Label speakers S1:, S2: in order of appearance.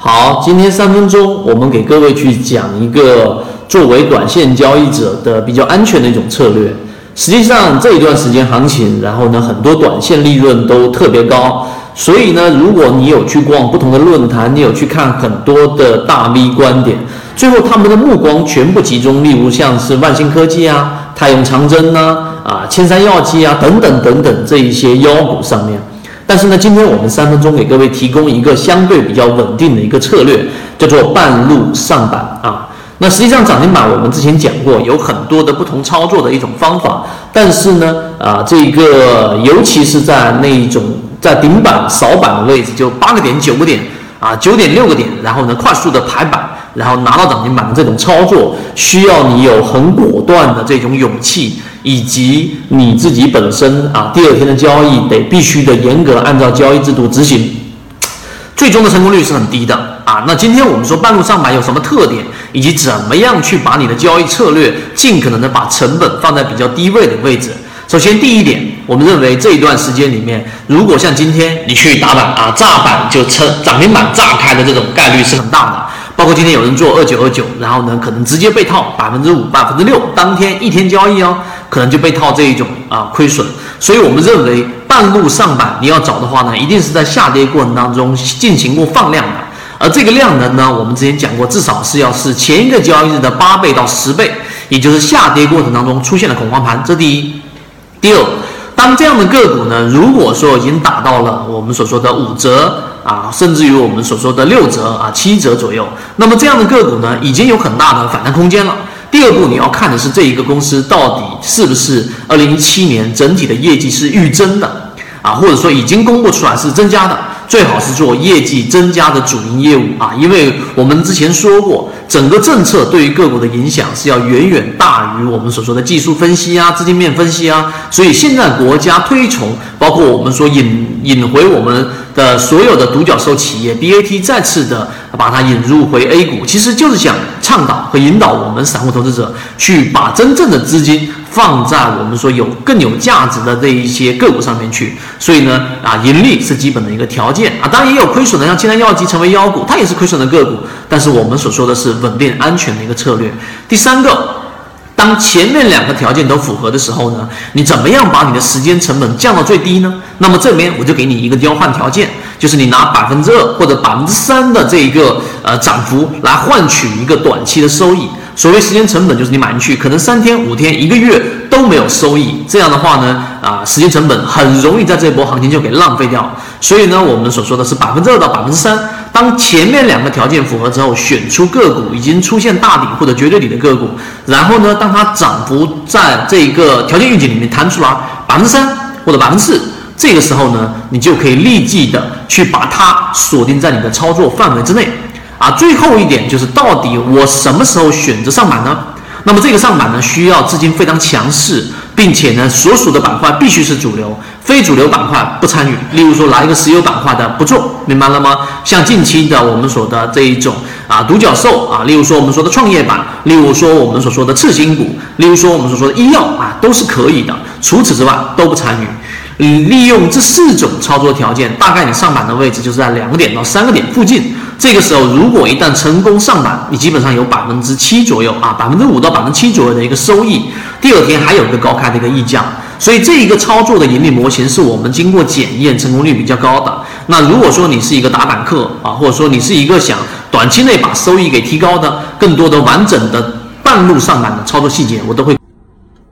S1: 好，今天三分钟，我们给各位去讲一个作为短线交易者的比较安全的一种策略。实际上这一段时间行情，然后呢，很多短线利润都特别高。所以呢，如果你有去逛不同的论坛，你有去看很多的大 V 观点，最后他们的目光全部集中，例如像是万兴科技啊、太阳长征呐、啊千山药机啊等等等等这一些妖股上面。但是呢，今天我们三分钟给各位提供一个相对比较稳定的一个策略，叫做半路上板啊。那实际上涨停板我们之前讲过，有很多的不同操作的一种方法。但是呢，啊，这个尤其是在那一种在顶板扫板的位置，就八个点、九个点啊，九点六个点，然后呢快速的排板，然后拿到涨停板的这种操作，需要你有很果断的这种勇气。以及你自己本身啊，第二天的交易得必须的严格按照交易制度执行，最终的成功率是很低的啊。那今天我们说半路上板有什么特点，以及怎么样去把你的交易策略尽可能的把成本放在比较低位的位置。首先第一点，我们认为这一段时间里面，如果像今天你去打板啊，炸板就成涨停板炸开的这种概率是很大的。包括今天有人做二九二九，然后呢，可能直接被套百分之五、百分之六，当天一天交易哦，可能就被套这一种啊亏损。所以我们认为半路上板你要找的话呢，一定是在下跌过程当中进行过放量的，而这个量能呢，我们之前讲过，至少是要是前一个交易日的八倍到十倍，也就是下跌过程当中出现了恐慌盘，这第一。第二，当这样的个股呢，如果说已经打到了我们所说的五折。啊，甚至于我们所说的六折啊、七折左右，那么这样的个股呢，已经有很大的反弹空间了。第二步，你要看的是这一个公司到底是不是二零一七年整体的业绩是预增的啊，或者说已经公布出来是增加的，最好是做业绩增加的主营业务啊，因为我们之前说过，整个政策对于个股的影响是要远远大于我们所说的技术分析啊、资金面分析啊，所以现在国家推崇，包括我们说引引回我们。的所有的独角兽企业，BAT 再次的把它引入回 A 股，其实就是想倡导和引导我们散户投资者去把真正的资金放在我们说有更有价值的这一些个股上面去。所以呢，啊，盈利是基本的一个条件啊，当然也有亏损的，像青山药机成为妖股，它也是亏损的个股。但是我们所说的是稳定安全的一个策略。第三个。当前面两个条件都符合的时候呢，你怎么样把你的时间成本降到最低呢？那么这边我就给你一个交换条件，就是你拿百分之二或者百分之三的这一个呃涨幅来换取一个短期的收益。所谓时间成本，就是你买进去可能三天、五天、一个月都没有收益，这样的话呢，啊，时间成本很容易在这波行情就给浪费掉。所以呢，我们所说的是百分之二到百分之三。当前面两个条件符合之后，选出个股已经出现大底或者绝对底的个股，然后呢，当它涨幅在这个条件预警里面弹出来百分之三或者百分之四，这个时候呢，你就可以立即的去把它锁定在你的操作范围之内。啊，最后一点就是到底我什么时候选择上板呢？那么这个上板呢，需要资金非常强势。并且呢，所属的板块必须是主流，非主流板块不参与。例如说，拿一个石油板块的不做，明白了吗？像近期的我们说的这一种啊独角兽啊，例如说我们说的创业板，例如说我们所说的次新股，例如说我们所说的医药啊，都是可以的。除此之外都不参与。你利用这四种操作条件，大概你上板的位置就是在两个点到三个点附近。这个时候，如果一旦成功上板，你基本上有百分之七左右啊，百分之五到百分之七左右的一个收益。第二天还有一个高开的一个溢价，所以这一个操作的盈利模型是我们经过检验，成功率比较高的。那如果说你是一个打板客啊，或者说你是一个想短期内把收益给提高的，更多的完整的半路上板的操作细节，我都会。